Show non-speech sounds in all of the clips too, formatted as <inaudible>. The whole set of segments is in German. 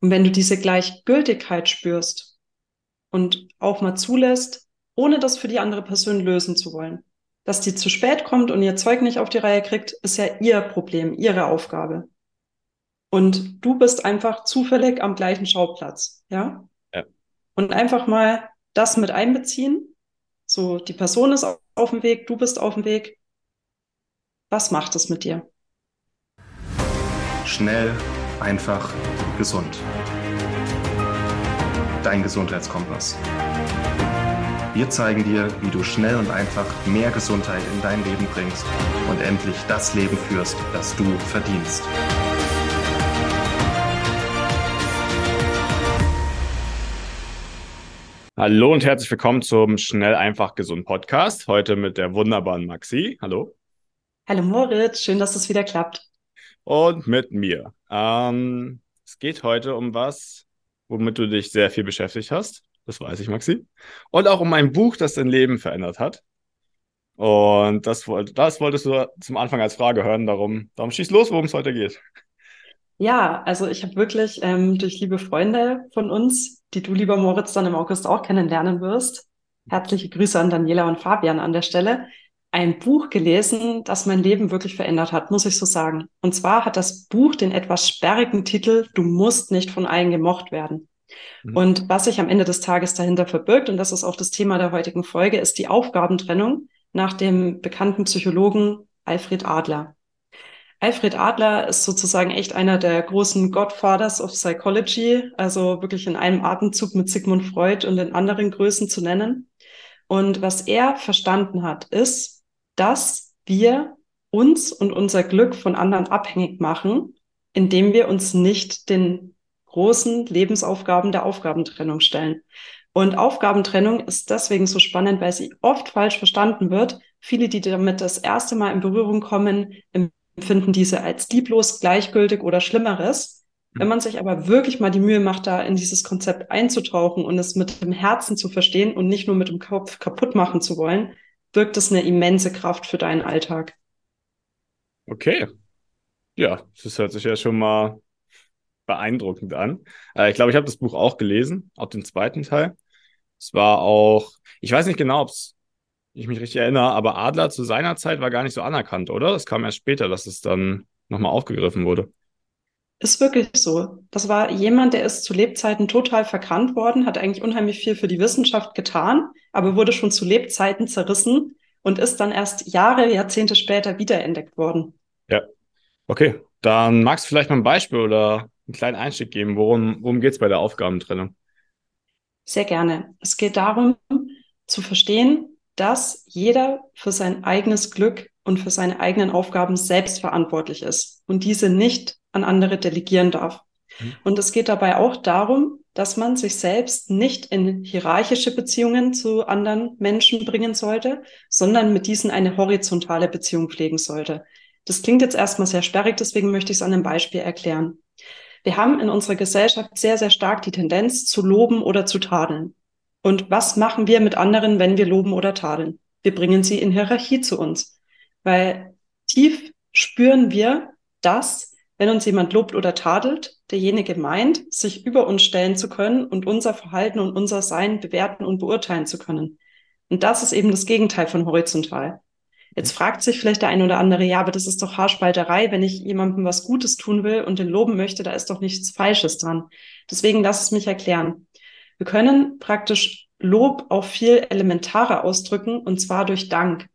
Und wenn du diese Gleichgültigkeit spürst und auch mal zulässt, ohne das für die andere Person lösen zu wollen, dass die zu spät kommt und ihr Zeug nicht auf die Reihe kriegt, ist ja ihr Problem, ihre Aufgabe. Und du bist einfach zufällig am gleichen Schauplatz, ja? ja. Und einfach mal das mit einbeziehen. So, die Person ist auf dem Weg, du bist auf dem Weg. Was macht es mit dir? Schnell, einfach, gesund. Dein Gesundheitskompass. Wir zeigen dir, wie du schnell und einfach mehr Gesundheit in dein Leben bringst und endlich das Leben führst, das du verdienst. Hallo und herzlich willkommen zum Schnell einfach gesund Podcast. Heute mit der wunderbaren Maxi. Hallo. Hallo Moritz, schön, dass es wieder klappt. Und mit mir. Ähm, es geht heute um was, womit du dich sehr viel beschäftigt hast. Das weiß ich, Maxi. Und auch um ein Buch, das dein Leben verändert hat. Und das, das wolltest du zum Anfang als Frage hören. Darum, darum schieß los, worum es heute geht. Ja, also ich habe wirklich ähm, durch liebe Freunde von uns, die du, lieber Moritz, dann im August auch kennenlernen wirst, herzliche Grüße an Daniela und Fabian an der Stelle, ein Buch gelesen, das mein Leben wirklich verändert hat, muss ich so sagen. Und zwar hat das Buch den etwas sperrigen Titel Du musst nicht von allen gemocht werden. Mhm. Und was sich am Ende des Tages dahinter verbirgt, und das ist auch das Thema der heutigen Folge, ist die Aufgabentrennung nach dem bekannten Psychologen Alfred Adler. Alfred Adler ist sozusagen echt einer der großen Godfathers of Psychology, also wirklich in einem Atemzug mit Sigmund Freud und den anderen Größen zu nennen. Und was er verstanden hat, ist, dass wir uns und unser Glück von anderen abhängig machen, indem wir uns nicht den großen Lebensaufgaben der Aufgabentrennung stellen. Und Aufgabentrennung ist deswegen so spannend, weil sie oft falsch verstanden wird. Viele, die damit das erste Mal in Berührung kommen, empfinden diese als lieblos, gleichgültig oder Schlimmeres. Wenn mhm. man sich aber wirklich mal die Mühe macht, da in dieses Konzept einzutauchen und es mit dem Herzen zu verstehen und nicht nur mit dem Kopf kaputt machen zu wollen, wirkt es eine immense Kraft für deinen Alltag. Okay. Ja, das hört sich ja schon mal beeindruckend an. Äh, ich glaube, ich habe das Buch auch gelesen, auch den zweiten Teil. Es war auch, ich weiß nicht genau, ob ich mich richtig erinnere, aber Adler zu seiner Zeit war gar nicht so anerkannt, oder? Es kam erst später, dass es dann nochmal aufgegriffen wurde. Ist wirklich so. Das war jemand, der ist zu Lebzeiten total verkannt worden, hat eigentlich unheimlich viel für die Wissenschaft getan, aber wurde schon zu Lebzeiten zerrissen und ist dann erst Jahre, Jahrzehnte später wiederentdeckt worden. Ja. Okay, dann magst du vielleicht mal ein Beispiel oder einen kleinen Einstieg geben. Worum, worum geht es bei der Aufgabentrennung? Sehr gerne. Es geht darum, zu verstehen, dass jeder für sein eigenes Glück und für seine eigenen Aufgaben selbst verantwortlich ist und diese nicht an andere delegieren darf. Mhm. Und es geht dabei auch darum, dass man sich selbst nicht in hierarchische Beziehungen zu anderen Menschen bringen sollte, sondern mit diesen eine horizontale Beziehung pflegen sollte. Das klingt jetzt erstmal sehr sperrig, deswegen möchte ich es an einem Beispiel erklären. Wir haben in unserer Gesellschaft sehr, sehr stark die Tendenz zu loben oder zu tadeln. Und was machen wir mit anderen, wenn wir loben oder tadeln? Wir bringen sie in Hierarchie zu uns, weil tief spüren wir, dass, wenn uns jemand lobt oder tadelt, derjenige meint, sich über uns stellen zu können und unser Verhalten und unser Sein bewerten und beurteilen zu können. Und das ist eben das Gegenteil von horizontal. Jetzt fragt sich vielleicht der ein oder andere, ja, aber das ist doch Haarspalterei, wenn ich jemandem was Gutes tun will und den loben möchte, da ist doch nichts Falsches dran. Deswegen lass es mich erklären. Wir können praktisch Lob auch viel elementarer ausdrücken und zwar durch Dank.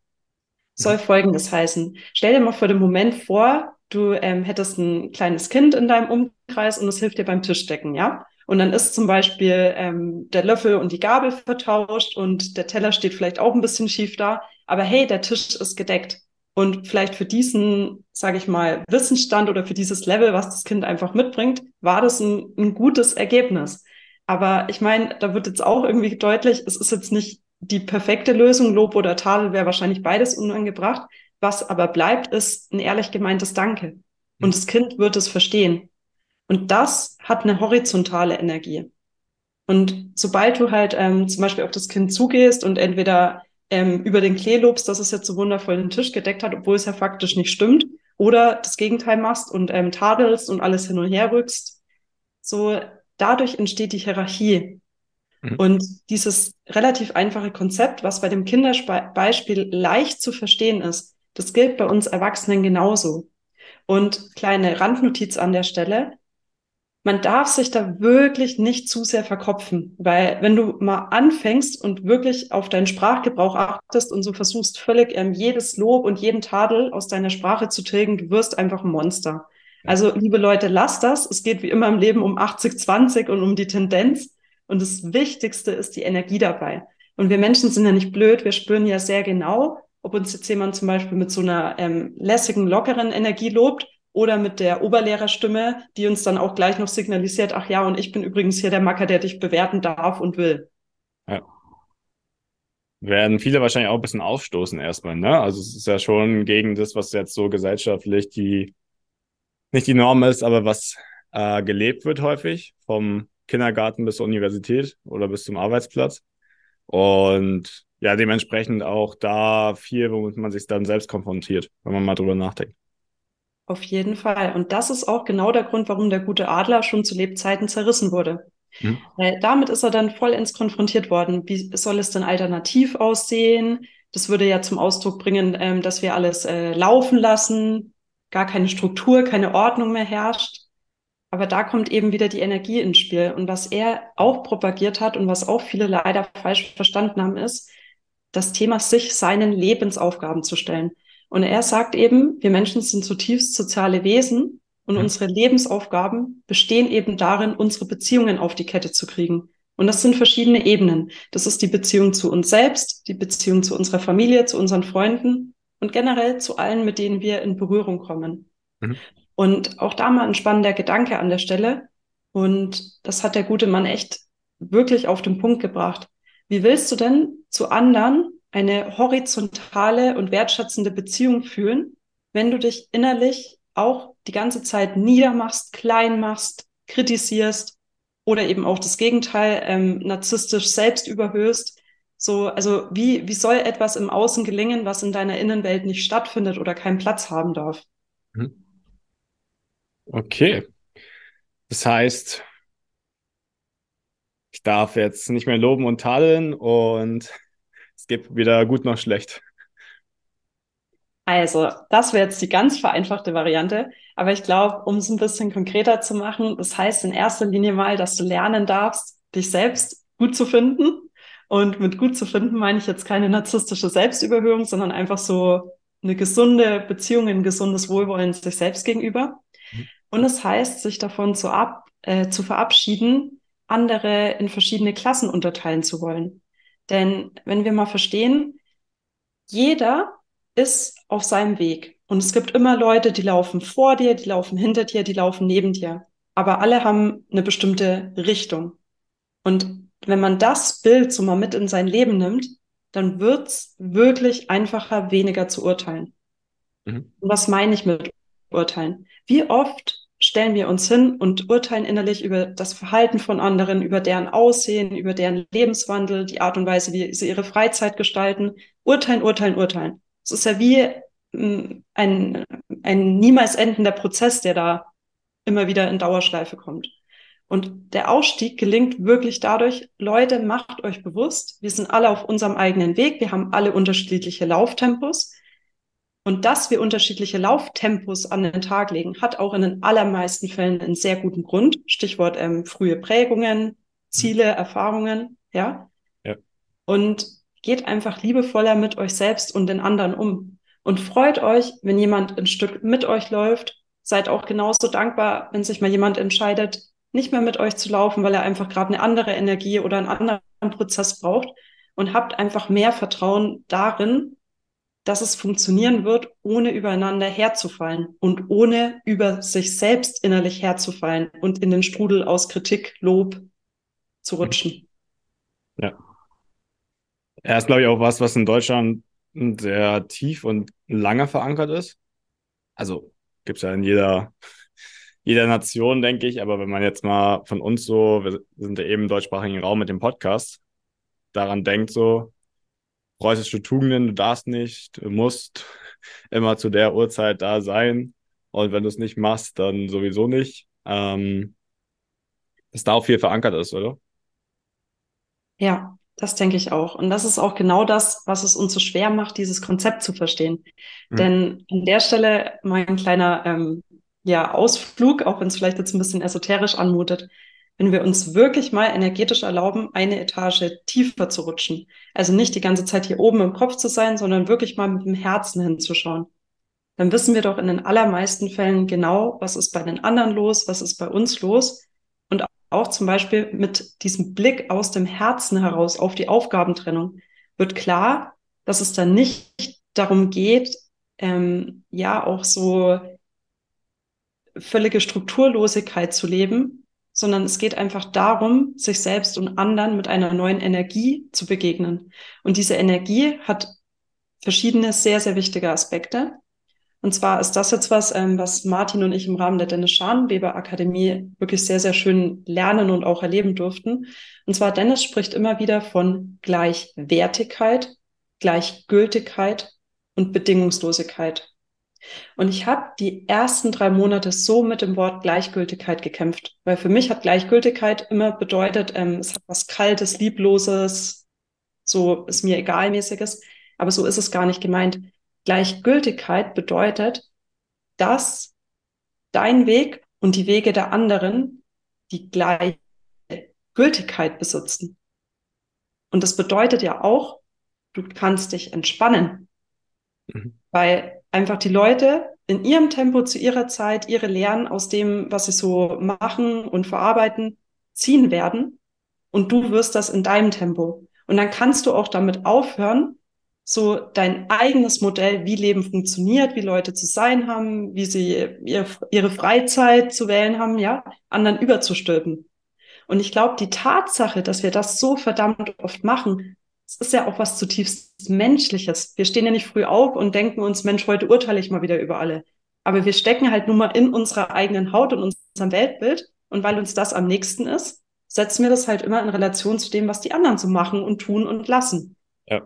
Soll mhm. Folgendes heißen. Stell dir mal vor dem Moment vor, du ähm, hättest ein kleines Kind in deinem Umkreis und es hilft dir beim Tischdecken, ja? Und dann ist zum Beispiel ähm, der Löffel und die Gabel vertauscht und der Teller steht vielleicht auch ein bisschen schief da. Aber hey, der Tisch ist gedeckt. Und vielleicht für diesen, sage ich mal, Wissensstand oder für dieses Level, was das Kind einfach mitbringt, war das ein, ein gutes Ergebnis. Aber ich meine, da wird jetzt auch irgendwie deutlich, es ist jetzt nicht die perfekte Lösung. Lob oder Tadel wäre wahrscheinlich beides unangebracht. Was aber bleibt, ist ein ehrlich gemeintes Danke. Und das Kind wird es verstehen. Und das hat eine horizontale Energie. Und sobald du halt ähm, zum Beispiel auf das Kind zugehst und entweder ähm, über den Klee lobst, dass es jetzt so wundervoll den Tisch gedeckt hat, obwohl es ja faktisch nicht stimmt, oder das Gegenteil machst und ähm, tadelst und alles hin und her rückst, so dadurch entsteht die Hierarchie. Mhm. Und dieses relativ einfache Konzept, was bei dem Kinderbeispiel leicht zu verstehen ist, das gilt bei uns Erwachsenen genauso. Und kleine Randnotiz an der Stelle. Man darf sich da wirklich nicht zu sehr verkopfen, weil wenn du mal anfängst und wirklich auf deinen Sprachgebrauch achtest und so versuchst, völlig ähm, jedes Lob und jeden Tadel aus deiner Sprache zu tilgen, du wirst einfach ein Monster. Also, liebe Leute, lasst das. Es geht wie immer im Leben um 80-20 und um die Tendenz. Und das Wichtigste ist die Energie dabei. Und wir Menschen sind ja nicht blöd. Wir spüren ja sehr genau, ob uns jetzt jemand zum Beispiel mit so einer ähm, lässigen, lockeren Energie lobt oder mit der Oberlehrerstimme, die uns dann auch gleich noch signalisiert, ach ja, und ich bin übrigens hier der Macker, der dich bewerten darf und will. Ja. Werden viele wahrscheinlich auch ein bisschen aufstoßen erstmal, ne? Also es ist ja schon gegen das, was jetzt so gesellschaftlich die, nicht die Norm ist, aber was äh, gelebt wird häufig, vom Kindergarten bis zur Universität oder bis zum Arbeitsplatz. Und ja, dementsprechend auch da viel, womit man sich dann selbst konfrontiert, wenn man mal drüber nachdenkt. Auf jeden Fall. Und das ist auch genau der Grund, warum der gute Adler schon zu Lebzeiten zerrissen wurde. Mhm. Weil damit ist er dann vollends konfrontiert worden. Wie soll es denn alternativ aussehen? Das würde ja zum Ausdruck bringen, ähm, dass wir alles äh, laufen lassen, gar keine Struktur, keine Ordnung mehr herrscht. Aber da kommt eben wieder die Energie ins Spiel. Und was er auch propagiert hat und was auch viele leider falsch verstanden haben, ist, das Thema sich seinen Lebensaufgaben zu stellen. Und er sagt eben, wir Menschen sind zutiefst soziale Wesen und mhm. unsere Lebensaufgaben bestehen eben darin, unsere Beziehungen auf die Kette zu kriegen. Und das sind verschiedene Ebenen. Das ist die Beziehung zu uns selbst, die Beziehung zu unserer Familie, zu unseren Freunden und generell zu allen, mit denen wir in Berührung kommen. Mhm. Und auch da mal ein spannender Gedanke an der Stelle. Und das hat der gute Mann echt wirklich auf den Punkt gebracht. Wie willst du denn zu anderen eine horizontale und wertschätzende Beziehung fühlen, wenn du dich innerlich auch die ganze Zeit niedermachst, klein machst, kritisierst oder eben auch das Gegenteil, ähm, narzisstisch selbst überhöhst. So, also wie, wie soll etwas im Außen gelingen, was in deiner Innenwelt nicht stattfindet oder keinen Platz haben darf? Mhm. Okay. Das heißt, ich darf jetzt nicht mehr loben und tadeln und es gibt weder gut noch schlecht. Also, das wäre jetzt die ganz vereinfachte Variante. Aber ich glaube, um es ein bisschen konkreter zu machen, das heißt in erster Linie mal, dass du lernen darfst, dich selbst gut zu finden. Und mit gut zu finden meine ich jetzt keine narzisstische Selbstüberhöhung, sondern einfach so eine gesunde Beziehung, ein gesundes Wohlwollen sich selbst gegenüber. Mhm. Und es das heißt, sich davon zu, ab, äh, zu verabschieden, andere in verschiedene Klassen unterteilen zu wollen. Denn wenn wir mal verstehen, jeder ist auf seinem Weg. Und es gibt immer Leute, die laufen vor dir, die laufen hinter dir, die laufen neben dir. Aber alle haben eine bestimmte Richtung. Und wenn man das Bild so mal mit in sein Leben nimmt, dann wird's wirklich einfacher, weniger zu urteilen. Mhm. Und was meine ich mit urteilen? Wie oft stellen wir uns hin und urteilen innerlich über das Verhalten von anderen, über deren Aussehen, über deren Lebenswandel, die Art und Weise, wie sie ihre Freizeit gestalten. Urteilen, urteilen, urteilen. Es ist ja wie mm, ein, ein niemals endender Prozess, der da immer wieder in Dauerschleife kommt. Und der Ausstieg gelingt wirklich dadurch, Leute, macht euch bewusst, wir sind alle auf unserem eigenen Weg, wir haben alle unterschiedliche Lauftempos. Und dass wir unterschiedliche Lauftempos an den Tag legen, hat auch in den allermeisten Fällen einen sehr guten Grund. Stichwort ähm, frühe Prägungen, Ziele, mhm. Erfahrungen, ja? ja. Und geht einfach liebevoller mit euch selbst und den anderen um. Und freut euch, wenn jemand ein Stück mit euch läuft. Seid auch genauso dankbar, wenn sich mal jemand entscheidet, nicht mehr mit euch zu laufen, weil er einfach gerade eine andere Energie oder einen anderen Prozess braucht. Und habt einfach mehr Vertrauen darin, dass es funktionieren wird, ohne übereinander herzufallen und ohne über sich selbst innerlich herzufallen und in den Strudel aus Kritik, Lob zu rutschen. Ja. Er ist, glaube ich, auch was, was in Deutschland sehr tief und lange verankert ist. Also gibt es ja in jeder, jeder Nation, denke ich. Aber wenn man jetzt mal von uns so, wir sind ja eben im deutschsprachigen Raum mit dem Podcast, daran denkt, so, preußische Tugenden, du darfst nicht, du musst immer zu der Uhrzeit da sein. Und wenn du es nicht machst, dann sowieso nicht. Ähm, dass da auch viel verankert ist, oder? Ja, das denke ich auch. Und das ist auch genau das, was es uns so schwer macht, dieses Konzept zu verstehen. Mhm. Denn an der Stelle mal ein kleiner ähm, ja, Ausflug, auch wenn es vielleicht jetzt ein bisschen esoterisch anmutet. Wenn wir uns wirklich mal energetisch erlauben, eine Etage tiefer zu rutschen, also nicht die ganze Zeit hier oben im Kopf zu sein, sondern wirklich mal mit dem Herzen hinzuschauen, dann wissen wir doch in den allermeisten Fällen genau, was ist bei den anderen los, was ist bei uns los. Auch zum Beispiel mit diesem Blick aus dem Herzen heraus auf die Aufgabentrennung wird klar, dass es dann nicht darum geht, ähm, ja auch so völlige Strukturlosigkeit zu leben, sondern es geht einfach darum, sich selbst und anderen mit einer neuen Energie zu begegnen. Und diese Energie hat verschiedene sehr, sehr wichtige Aspekte. Und zwar ist das jetzt was, ähm, was Martin und ich im Rahmen der Dennis Scharnweber Akademie wirklich sehr, sehr schön lernen und auch erleben durften. Und zwar Dennis spricht immer wieder von Gleichwertigkeit, Gleichgültigkeit und Bedingungslosigkeit. Und ich habe die ersten drei Monate so mit dem Wort Gleichgültigkeit gekämpft, weil für mich hat Gleichgültigkeit immer bedeutet, ähm, es hat was Kaltes, Liebloses, so ist mir egalmäßiges, aber so ist es gar nicht gemeint. Gleichgültigkeit bedeutet, dass dein Weg und die Wege der anderen die gleiche Gültigkeit besitzen. Und das bedeutet ja auch, du kannst dich entspannen, mhm. weil einfach die Leute in ihrem Tempo zu ihrer Zeit ihre Lehren aus dem, was sie so machen und verarbeiten, ziehen werden. Und du wirst das in deinem Tempo. Und dann kannst du auch damit aufhören, so dein eigenes Modell, wie Leben funktioniert, wie Leute zu sein haben, wie sie ihr, ihre Freizeit zu wählen haben, ja, anderen überzustülpen. Und ich glaube, die Tatsache, dass wir das so verdammt oft machen, das ist ja auch was zutiefst Menschliches. Wir stehen ja nicht früh auf und denken uns, Mensch, heute urteile ich mal wieder über alle. Aber wir stecken halt nun mal in unserer eigenen Haut und unserem Weltbild. Und weil uns das am nächsten ist, setzen wir das halt immer in Relation zu dem, was die anderen so machen und tun und lassen. Ja.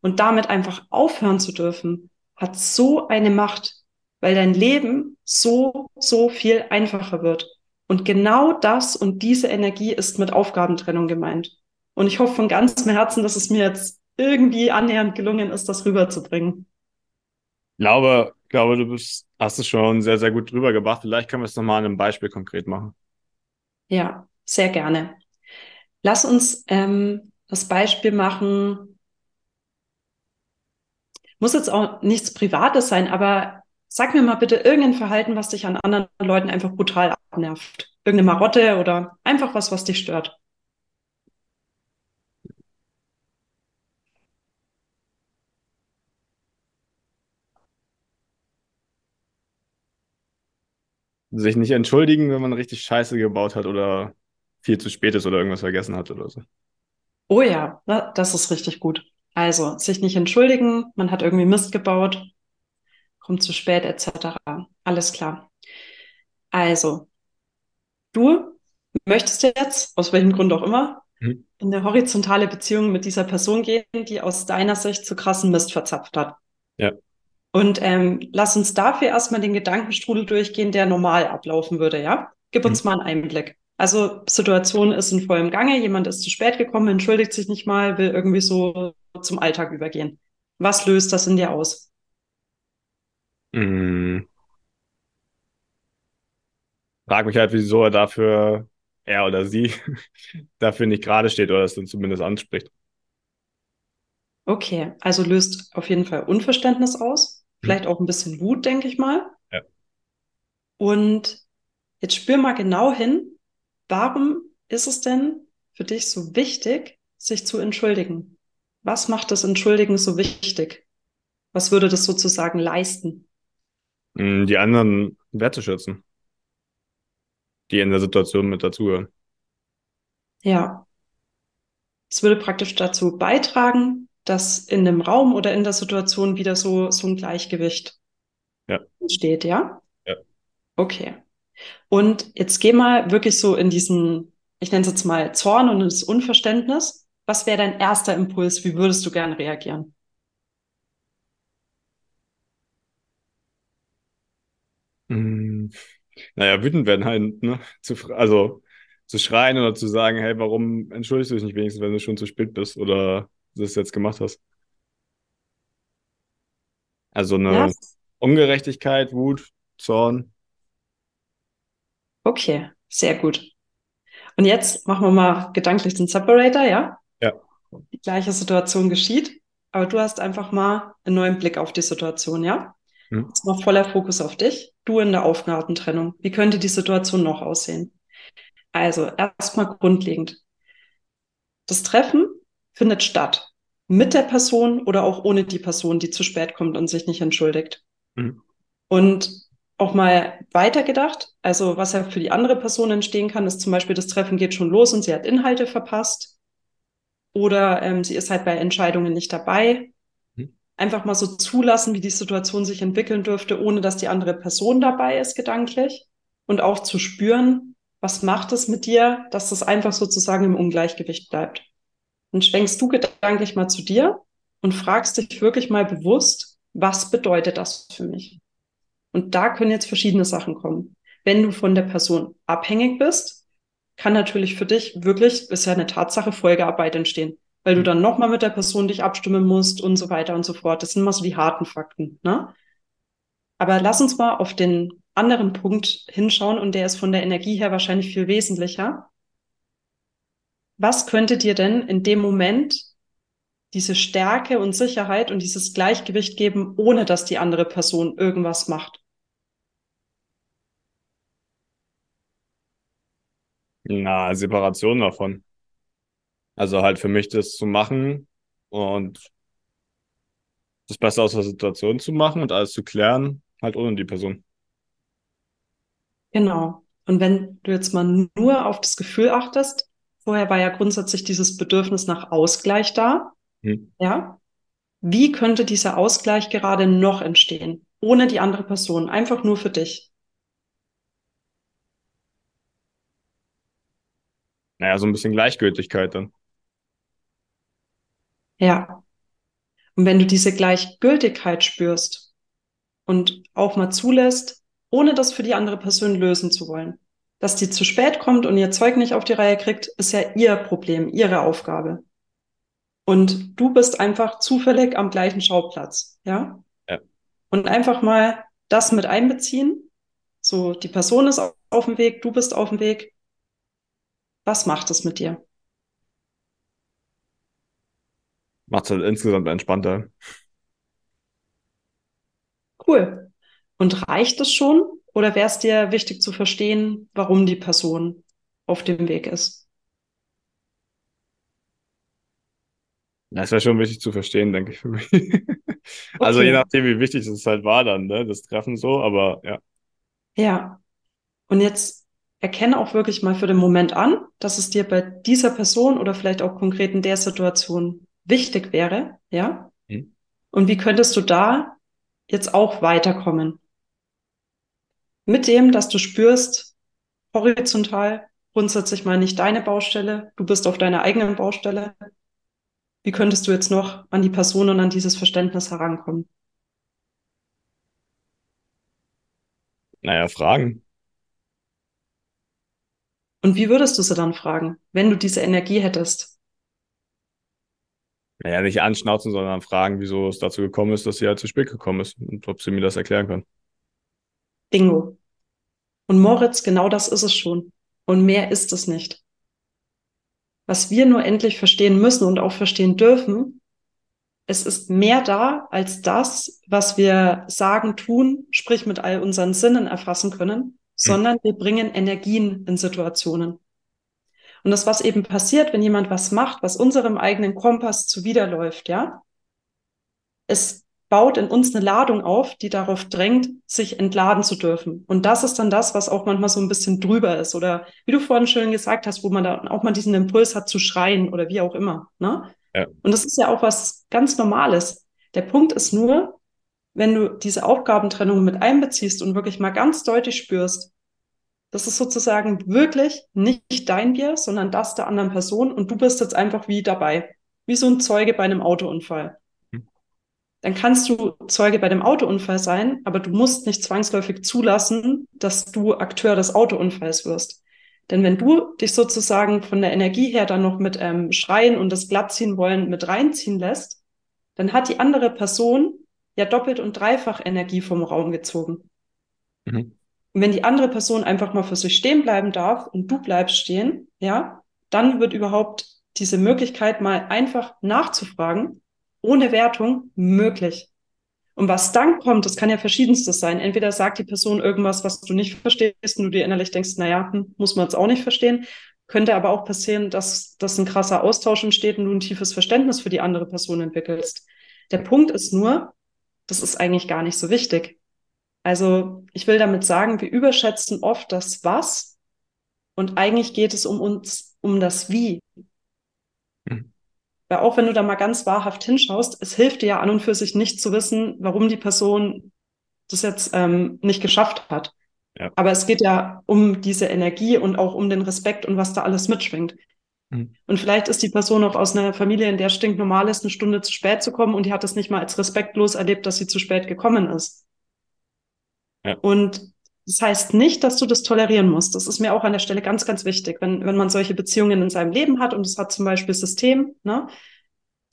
Und damit einfach aufhören zu dürfen, hat so eine Macht, weil dein Leben so, so viel einfacher wird. Und genau das und diese Energie ist mit Aufgabentrennung gemeint. Und ich hoffe von ganzem Herzen, dass es mir jetzt irgendwie annähernd gelungen ist, das rüberzubringen. Ich glaube, glaube, du bist, hast es schon sehr, sehr gut drüber gebracht. Vielleicht können wir es nochmal an einem Beispiel konkret machen. Ja, sehr gerne. Lass uns ähm, das Beispiel machen muss jetzt auch nichts Privates sein, aber sag mir mal bitte irgendein Verhalten, was dich an anderen Leuten einfach brutal abnervt. Irgendeine Marotte oder einfach was, was dich stört. Sich nicht entschuldigen, wenn man richtig Scheiße gebaut hat oder viel zu spät ist oder irgendwas vergessen hat oder so. Oh ja, das ist richtig gut. Also sich nicht entschuldigen, man hat irgendwie Mist gebaut, kommt zu spät etc. Alles klar. Also, du möchtest jetzt, aus welchem Grund auch immer, mhm. in eine horizontale Beziehung mit dieser Person gehen, die aus deiner Sicht zu krassen Mist verzapft hat. Ja. Und ähm, lass uns dafür erstmal den Gedankenstrudel durchgehen, der normal ablaufen würde, ja? Gib uns mhm. mal einen Einblick. Also Situation ist in vollem Gange, jemand ist zu spät gekommen, entschuldigt sich nicht mal, will irgendwie so zum Alltag übergehen. Was löst das in dir aus? Hm. Frag mich halt, wieso er dafür, er oder sie, <laughs> dafür nicht gerade steht oder es dann zumindest anspricht. Okay, also löst auf jeden Fall Unverständnis aus, vielleicht auch ein bisschen Wut, denke ich mal. Ja. Und jetzt spür mal genau hin, warum ist es denn für dich so wichtig, sich zu entschuldigen? Was macht das Entschuldigen so wichtig? Was würde das sozusagen leisten? Mm, die anderen wertzuschätzen, die in der Situation mit dazugehören. Ja. Es würde praktisch dazu beitragen, dass in dem Raum oder in der Situation wieder so, so ein Gleichgewicht ja. entsteht, ja? Ja. Okay. Und jetzt geh mal wirklich so in diesen, ich nenne es jetzt mal Zorn und das Unverständnis. Was wäre dein erster Impuls? Wie würdest du gerne reagieren? Hm. Naja, wütend werden halt, ne? Zu, also zu schreien oder zu sagen, hey, warum entschuldigst du dich nicht wenigstens, wenn du schon zu spät bist oder das jetzt gemacht hast? Also eine ja. Ungerechtigkeit, Wut, Zorn. Okay, sehr gut. Und jetzt machen wir mal gedanklich den Separator, ja? Ja. Die gleiche Situation geschieht, aber du hast einfach mal einen neuen Blick auf die Situation, ja? Hm. Jetzt mal voller Fokus auf dich. Du in der Aufgabentrennung. Wie könnte die Situation noch aussehen? Also erstmal grundlegend. Das Treffen findet statt. Mit der Person oder auch ohne die Person, die zu spät kommt und sich nicht entschuldigt. Mhm. Und auch mal weitergedacht. Also was ja für die andere Person entstehen kann, ist zum Beispiel, das Treffen geht schon los und sie hat Inhalte verpasst. Oder ähm, sie ist halt bei Entscheidungen nicht dabei. Mhm. Einfach mal so zulassen, wie die Situation sich entwickeln dürfte, ohne dass die andere Person dabei ist, gedanklich. Und auch zu spüren, was macht es mit dir, dass das einfach sozusagen im Ungleichgewicht bleibt. Und schwenkst du gedanklich mal zu dir und fragst dich wirklich mal bewusst, was bedeutet das für mich? Und da können jetzt verschiedene Sachen kommen. Wenn du von der Person abhängig bist, kann natürlich für dich wirklich, ist ja eine Tatsache, Folgearbeit entstehen, weil du dann nochmal mit der Person dich abstimmen musst und so weiter und so fort. Das sind mal so die harten Fakten. Ne? Aber lass uns mal auf den anderen Punkt hinschauen und der ist von der Energie her wahrscheinlich viel wesentlicher. Was könnte dir denn in dem Moment diese Stärke und Sicherheit und dieses Gleichgewicht geben, ohne dass die andere Person irgendwas macht? Na, Separation davon. Also halt für mich das zu machen und das Beste aus der Situation zu machen und alles zu klären, halt ohne die Person. Genau. Und wenn du jetzt mal nur auf das Gefühl achtest, vorher war ja grundsätzlich dieses Bedürfnis nach Ausgleich da, hm. ja. Wie könnte dieser Ausgleich gerade noch entstehen? Ohne die andere Person, einfach nur für dich. Naja, so ein bisschen Gleichgültigkeit dann. Ja. Und wenn du diese Gleichgültigkeit spürst und auch mal zulässt, ohne das für die andere Person lösen zu wollen, dass die zu spät kommt und ihr Zeug nicht auf die Reihe kriegt, ist ja ihr Problem, ihre Aufgabe. Und du bist einfach zufällig am gleichen Schauplatz, ja? Ja. Und einfach mal das mit einbeziehen. So, die Person ist auf dem Weg, du bist auf dem Weg. Was macht es mit dir? Macht es halt insgesamt entspannter. Cool. Und reicht es schon? Oder wäre es dir wichtig zu verstehen, warum die Person auf dem Weg ist? Ja, es wäre schon wichtig zu verstehen, denke ich für mich. <laughs> also okay. je nachdem, wie wichtig es halt war dann, ne, das Treffen so, aber ja. Ja. Und jetzt erkenne auch wirklich mal für den Moment an, dass es dir bei dieser Person oder vielleicht auch konkret in der Situation wichtig wäre, ja? Mhm. Und wie könntest du da jetzt auch weiterkommen? Mit dem, dass du spürst, horizontal, grundsätzlich mal nicht deine Baustelle, du bist auf deiner eigenen Baustelle. Wie könntest du jetzt noch an die Person und an dieses Verständnis herankommen? Naja, Fragen. Und wie würdest du sie dann fragen, wenn du diese Energie hättest? Naja, nicht anschnauzen, sondern fragen, wieso es dazu gekommen ist, dass sie halt zu spät gekommen ist und ob sie mir das erklären kann. Bingo. Und Moritz, genau das ist es schon. Und mehr ist es nicht. Was wir nur endlich verstehen müssen und auch verstehen dürfen, es ist mehr da als das, was wir sagen, tun, sprich mit all unseren Sinnen erfassen können, sondern wir bringen Energien in Situationen. Und das, was eben passiert, wenn jemand was macht, was unserem eigenen Kompass zuwiderläuft, ja, es baut in uns eine Ladung auf, die darauf drängt, sich entladen zu dürfen. Und das ist dann das, was auch manchmal so ein bisschen drüber ist. Oder wie du vorhin schön gesagt hast, wo man da auch mal diesen Impuls hat zu schreien oder wie auch immer. Ne? Ja. Und das ist ja auch was ganz Normales. Der Punkt ist nur, wenn du diese Aufgabentrennung mit einbeziehst und wirklich mal ganz deutlich spürst, das ist sozusagen wirklich nicht dein Bier, sondern das der anderen Person und du bist jetzt einfach wie dabei, wie so ein Zeuge bei einem Autounfall. Dann kannst du Zeuge bei dem Autounfall sein, aber du musst nicht zwangsläufig zulassen, dass du Akteur des Autounfalls wirst. Denn wenn du dich sozusagen von der Energie her dann noch mit ähm, Schreien und das Glattziehen wollen mit reinziehen lässt, dann hat die andere Person ja doppelt und dreifach Energie vom Raum gezogen. Mhm. Und wenn die andere Person einfach mal für sich stehen bleiben darf und du bleibst stehen, ja, dann wird überhaupt diese Möglichkeit mal einfach nachzufragen, ohne Wertung, möglich. Und was dann kommt, das kann ja verschiedenstes sein. Entweder sagt die Person irgendwas, was du nicht verstehst und du dir innerlich denkst, naja, hm, muss man jetzt auch nicht verstehen. Könnte aber auch passieren, dass, dass ein krasser Austausch entsteht und du ein tiefes Verständnis für die andere Person entwickelst. Der Punkt ist nur, das ist eigentlich gar nicht so wichtig. Also ich will damit sagen, wir überschätzen oft das Was und eigentlich geht es um uns, um das Wie. Weil auch wenn du da mal ganz wahrhaft hinschaust, es hilft dir ja an und für sich nicht zu wissen, warum die Person das jetzt ähm, nicht geschafft hat. Ja. Aber es geht ja um diese Energie und auch um den Respekt und was da alles mitschwingt. Mhm. Und vielleicht ist die Person auch aus einer Familie, in der stinknormal ist, eine Stunde zu spät zu kommen und die hat es nicht mal als respektlos erlebt, dass sie zu spät gekommen ist. Ja. Und das heißt nicht, dass du das tolerieren musst. Das ist mir auch an der Stelle ganz, ganz wichtig, wenn, wenn man solche Beziehungen in seinem Leben hat und es hat zum Beispiel System, ne?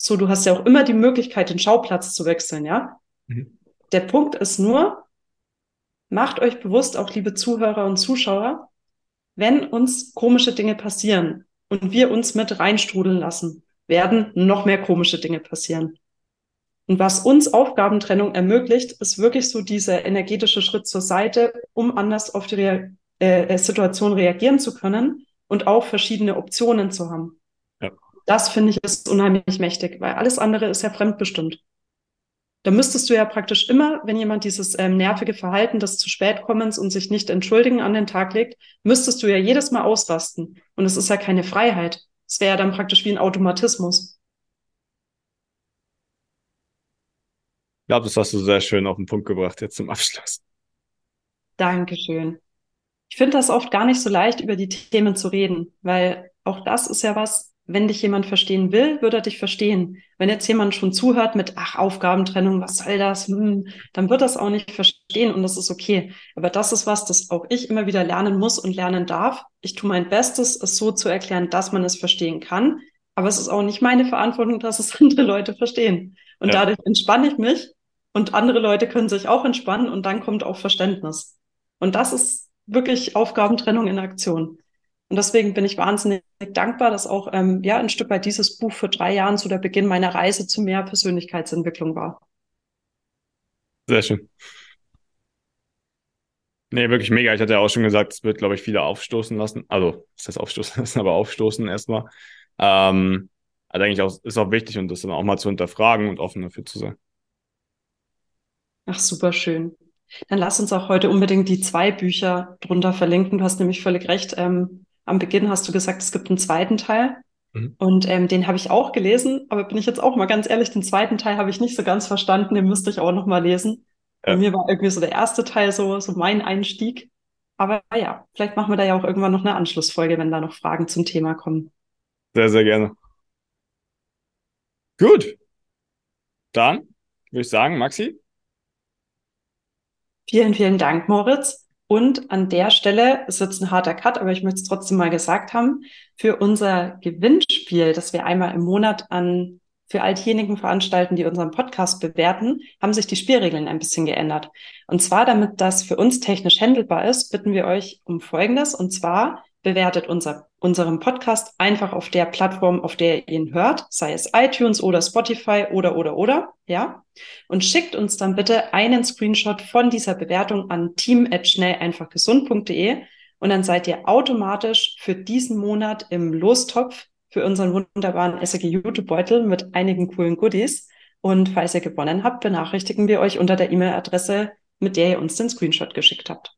So, du hast ja auch immer die Möglichkeit, den Schauplatz zu wechseln, ja? Mhm. Der Punkt ist nur, macht euch bewusst, auch liebe Zuhörer und Zuschauer, wenn uns komische Dinge passieren und wir uns mit reinstrudeln lassen, werden noch mehr komische Dinge passieren. Und was uns Aufgabentrennung ermöglicht, ist wirklich so dieser energetische Schritt zur Seite, um anders auf die Re äh, Situation reagieren zu können und auch verschiedene Optionen zu haben. Ja. Das finde ich ist unheimlich mächtig, weil alles andere ist ja fremdbestimmt. Da müsstest du ja praktisch immer, wenn jemand dieses ähm, nervige Verhalten des zu spät kommens und sich nicht entschuldigen an den Tag legt, müsstest du ja jedes Mal ausrasten. Und es ist ja keine Freiheit. Es wäre ja dann praktisch wie ein Automatismus. Glaube, das hast du sehr schön auf den Punkt gebracht jetzt zum Abschluss. Dankeschön. Ich finde das oft gar nicht so leicht, über die Themen zu reden, weil auch das ist ja was, wenn dich jemand verstehen will, würde er dich verstehen. Wenn jetzt jemand schon zuhört mit, ach, Aufgabentrennung, was soll das, hm, dann wird das auch nicht verstehen und das ist okay. Aber das ist was, das auch ich immer wieder lernen muss und lernen darf. Ich tue mein Bestes, es so zu erklären, dass man es verstehen kann. Aber es ist auch nicht meine Verantwortung, dass es <laughs> andere Leute verstehen. Und ja. dadurch entspanne ich mich und andere Leute können sich auch entspannen und dann kommt auch Verständnis. Und das ist wirklich Aufgabentrennung in Aktion. Und deswegen bin ich wahnsinnig dankbar, dass auch ähm, ja ein Stück weit dieses Buch für drei Jahren so der Beginn meiner Reise zu mehr Persönlichkeitsentwicklung war. Sehr schön. Nee, wirklich mega. Ich hatte ja auch schon gesagt, es wird, glaube ich, viele aufstoßen lassen. Also, das heißt aufstoßen lassen, <laughs> aber aufstoßen erstmal. Ähm, also eigentlich auch, ist auch wichtig und das dann auch mal zu hinterfragen und offen dafür zu sein. Ach, super schön. Dann lass uns auch heute unbedingt die zwei Bücher drunter verlinken. Du hast nämlich völlig recht. Ähm, am Beginn hast du gesagt, es gibt einen zweiten Teil. Mhm. Und ähm, den habe ich auch gelesen, aber bin ich jetzt auch mal ganz ehrlich, den zweiten Teil habe ich nicht so ganz verstanden, den müsste ich auch noch mal lesen. Ja. Bei mir war irgendwie so der erste Teil so, so mein Einstieg. Aber ja, vielleicht machen wir da ja auch irgendwann noch eine Anschlussfolge, wenn da noch Fragen zum Thema kommen. Sehr, sehr gerne. Gut. Dann würde ich sagen, Maxi, Vielen, vielen Dank, Moritz. Und an der Stelle ist jetzt ein harter Cut, aber ich möchte es trotzdem mal gesagt haben, für unser Gewinnspiel, das wir einmal im Monat an für all diejenigen veranstalten, die unseren Podcast bewerten, haben sich die Spielregeln ein bisschen geändert. Und zwar, damit das für uns technisch handelbar ist, bitten wir euch um Folgendes. Und zwar bewertet unser, unseren Podcast einfach auf der Plattform, auf der ihr ihn hört, sei es iTunes oder Spotify oder, oder, oder, ja. Und schickt uns dann bitte einen Screenshot von dieser Bewertung an team.schnelleinfachgesund.de und dann seid ihr automatisch für diesen Monat im Lostopf für unseren wunderbaren SAG YouTube-Beutel mit einigen coolen Goodies. Und falls ihr gewonnen habt, benachrichtigen wir euch unter der E-Mail-Adresse, mit der ihr uns den Screenshot geschickt habt.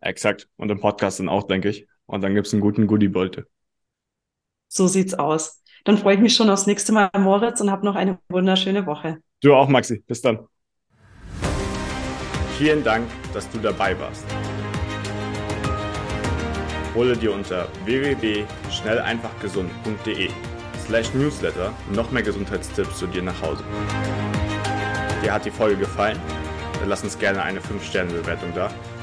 Exakt. Und im Podcast dann auch, denke ich. Und dann gibt's einen guten Goodie-Beutel. So sieht's aus. Dann freue ich mich schon aufs nächste Mal, Moritz, und hab noch eine wunderschöne Woche. Du auch, Maxi. Bis dann. Vielen Dank, dass du dabei warst. Hole dir unter www.schnelleinfachgesund.de slash newsletter noch mehr Gesundheitstipps zu dir nach Hause. Dir hat die Folge gefallen? Dann lass uns gerne eine 5-Sterne-Bewertung da